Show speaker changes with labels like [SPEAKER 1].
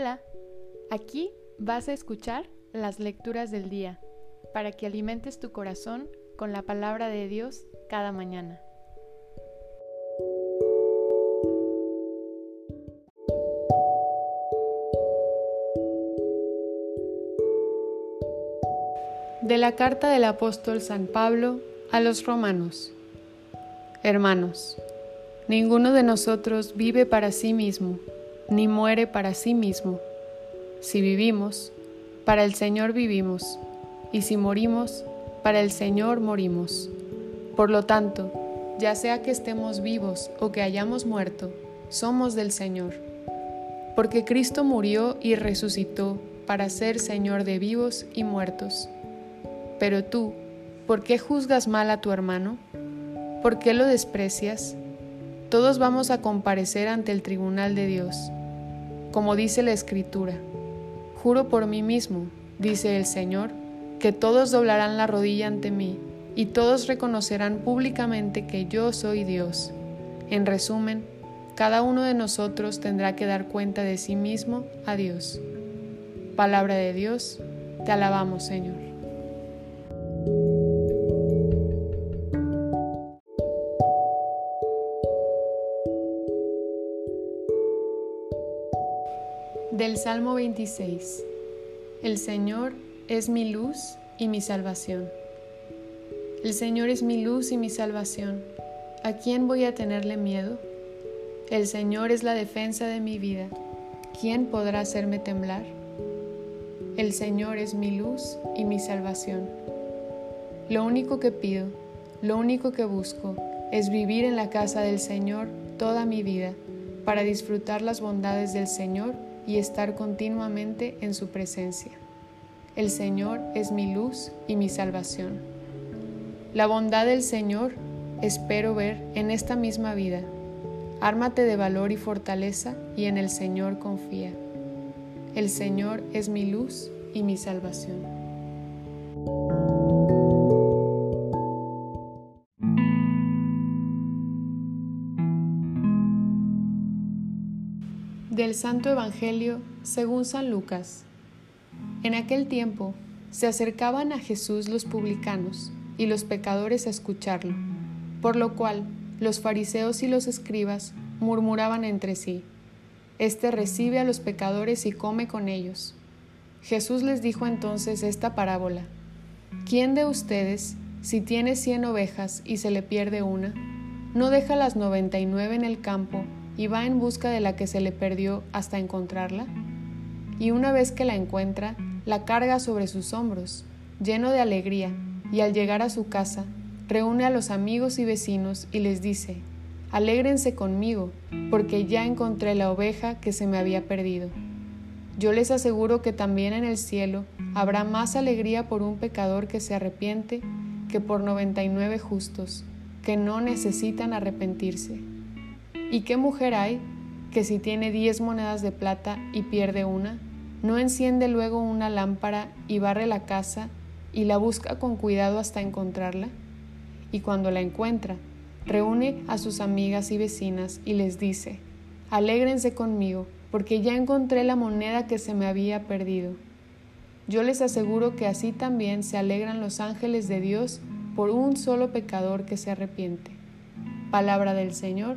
[SPEAKER 1] Hola, aquí vas a escuchar las lecturas del día para que alimentes tu corazón con la palabra de Dios cada mañana. De la carta del apóstol San Pablo a los romanos. Hermanos, ninguno de nosotros vive para sí mismo ni muere para sí mismo. Si vivimos, para el Señor vivimos, y si morimos, para el Señor morimos. Por lo tanto, ya sea que estemos vivos o que hayamos muerto, somos del Señor. Porque Cristo murió y resucitó para ser Señor de vivos y muertos. Pero tú, ¿por qué juzgas mal a tu hermano? ¿Por qué lo desprecias? Todos vamos a comparecer ante el tribunal de Dios como dice la Escritura. Juro por mí mismo, dice el Señor, que todos doblarán la rodilla ante mí y todos reconocerán públicamente que yo soy Dios. En resumen, cada uno de nosotros tendrá que dar cuenta de sí mismo a Dios. Palabra de Dios, te alabamos Señor. Del Salmo 26. El Señor es mi luz y mi salvación. El Señor es mi luz y mi salvación. ¿A quién voy a tenerle miedo? El Señor es la defensa de mi vida. ¿Quién podrá hacerme temblar? El Señor es mi luz y mi salvación. Lo único que pido, lo único que busco, es vivir en la casa del Señor toda mi vida, para disfrutar las bondades del Señor y estar continuamente en su presencia. El Señor es mi luz y mi salvación. La bondad del Señor espero ver en esta misma vida. Ármate de valor y fortaleza y en el Señor confía. El Señor es mi luz y mi salvación. Del Santo Evangelio según San Lucas. En aquel tiempo se acercaban a Jesús los publicanos y los pecadores a escucharlo, por lo cual los fariseos y los escribas murmuraban entre sí, Este recibe a los pecadores y come con ellos. Jesús les dijo entonces esta parábola, ¿quién de ustedes, si tiene cien ovejas y se le pierde una, no deja las noventa y nueve en el campo y va en busca de la que se le perdió hasta encontrarla? Y una vez que la encuentra, la carga sobre sus hombros, lleno de alegría, y al llegar a su casa, reúne a los amigos y vecinos y les dice, Alégrense conmigo, porque ya encontré la oveja que se me había perdido. Yo les aseguro que también en el cielo habrá más alegría por un pecador que se arrepiente que por noventa y nueve justos, que no necesitan arrepentirse. ¿Y qué mujer hay que si tiene diez monedas de plata y pierde una, no enciende luego una lámpara y barre la casa y la busca con cuidado hasta encontrarla? Y cuando la encuentra, reúne a sus amigas y vecinas y les dice, Alégrense conmigo, porque ya encontré la moneda que se me había perdido. Yo les aseguro que así también se alegran los ángeles de Dios por un solo pecador que se arrepiente. Palabra del Señor